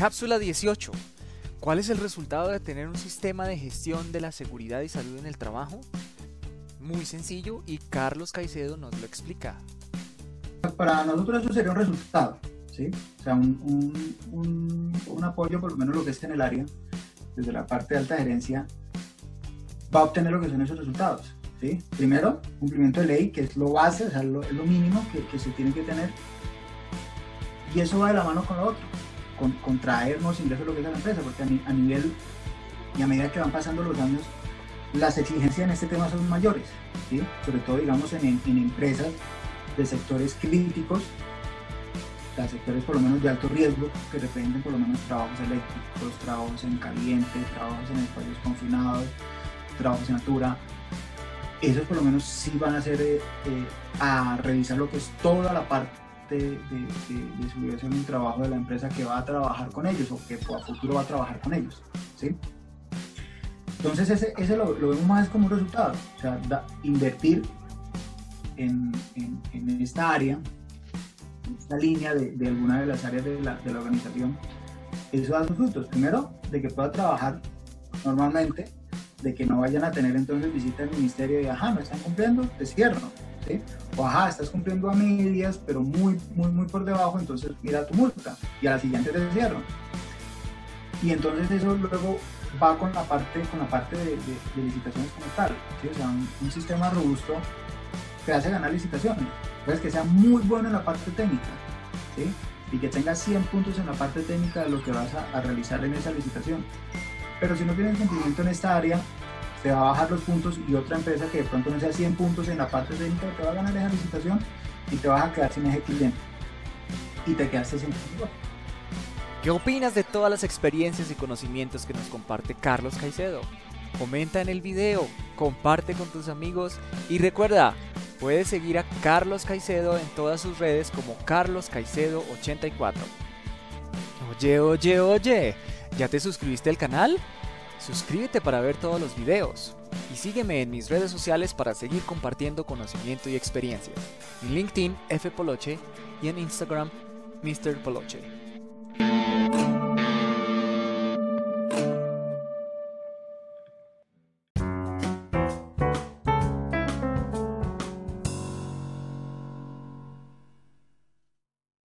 Cápsula 18. ¿Cuál es el resultado de tener un sistema de gestión de la seguridad y salud en el trabajo? Muy sencillo y Carlos Caicedo nos lo explica. Para nosotros eso sería un resultado, ¿sí? O sea, un, apoyo, por lo menos lo que es en el área, desde la parte de alta gerencia, va a obtener lo que son esos resultados. ¿sí? Primero, cumplimiento de ley, que es lo base, o sea, es lo mínimo que, que, se tiene que tener. Y eso va de la mano con lo otro, con, con traernos ingresos lo que es la empresa, porque a, nivel y a medida que van pasando los años, las exigencias en este tema son mayores, sobre todo, digamos, en, empresas de sectores críticos, sectores por lo menos de alto riesgo, que representen por lo menos trabajos eléctricos, trabajos en caliente, trabajos en espacios confinados, trabajos en altura, esos por lo menos sí van a ser eh, eh, a revisar lo que es toda la parte de, de, de seguridad en el trabajo de la empresa que va a trabajar con ellos o que a futuro va a trabajar con ellos. ¿sí? Entonces ese, ese lo, vemos más como un resultado, o sea, invertir en, en, en, esta área, en esta línea de, de alguna de las áreas de la, de la organización, eso da sus frutos. Primero, de que pueda trabajar normalmente de que no vayan a tener entonces visita al ministerio y, ajá, no están cumpliendo, te cierro, ¿sí? O, ajá, estás cumpliendo a medias, pero muy, muy, muy por debajo, entonces mira tu multa y a la siguiente te cierro. Y entonces eso luego va con la parte, con la parte de, licitaciones como tal, ¿sí? O sea, un, sistema robusto que hace ganar licitaciones, entonces que sea muy bueno en la parte técnica, ¿sí? Y que tenga 100 puntos en la parte técnica de lo que vas a, a realizar en esa licitación pero si no tienes cumplimiento en esta área, te va a bajar los puntos y otra empresa que de pronto no sea 100 puntos en la parte técnica te va a ganar esa licitación y te vas a quedar sin ese cliente. Y te quedaste sin ¿Qué opinas de todas las experiencias y conocimientos que nos comparte Carlos Caicedo? Comenta en el video, comparte con tus amigos y recuerda, puedes seguir a Carlos Caicedo en todas sus redes como Carlos Caicedo84. Oye, oye, oye. ¿Ya te suscribiste al canal? Suscríbete para ver todos los videos y sígueme en mis redes sociales para seguir compartiendo conocimiento y experiencias. En LinkedIn F Poloche y en Instagram Mr. Poloche.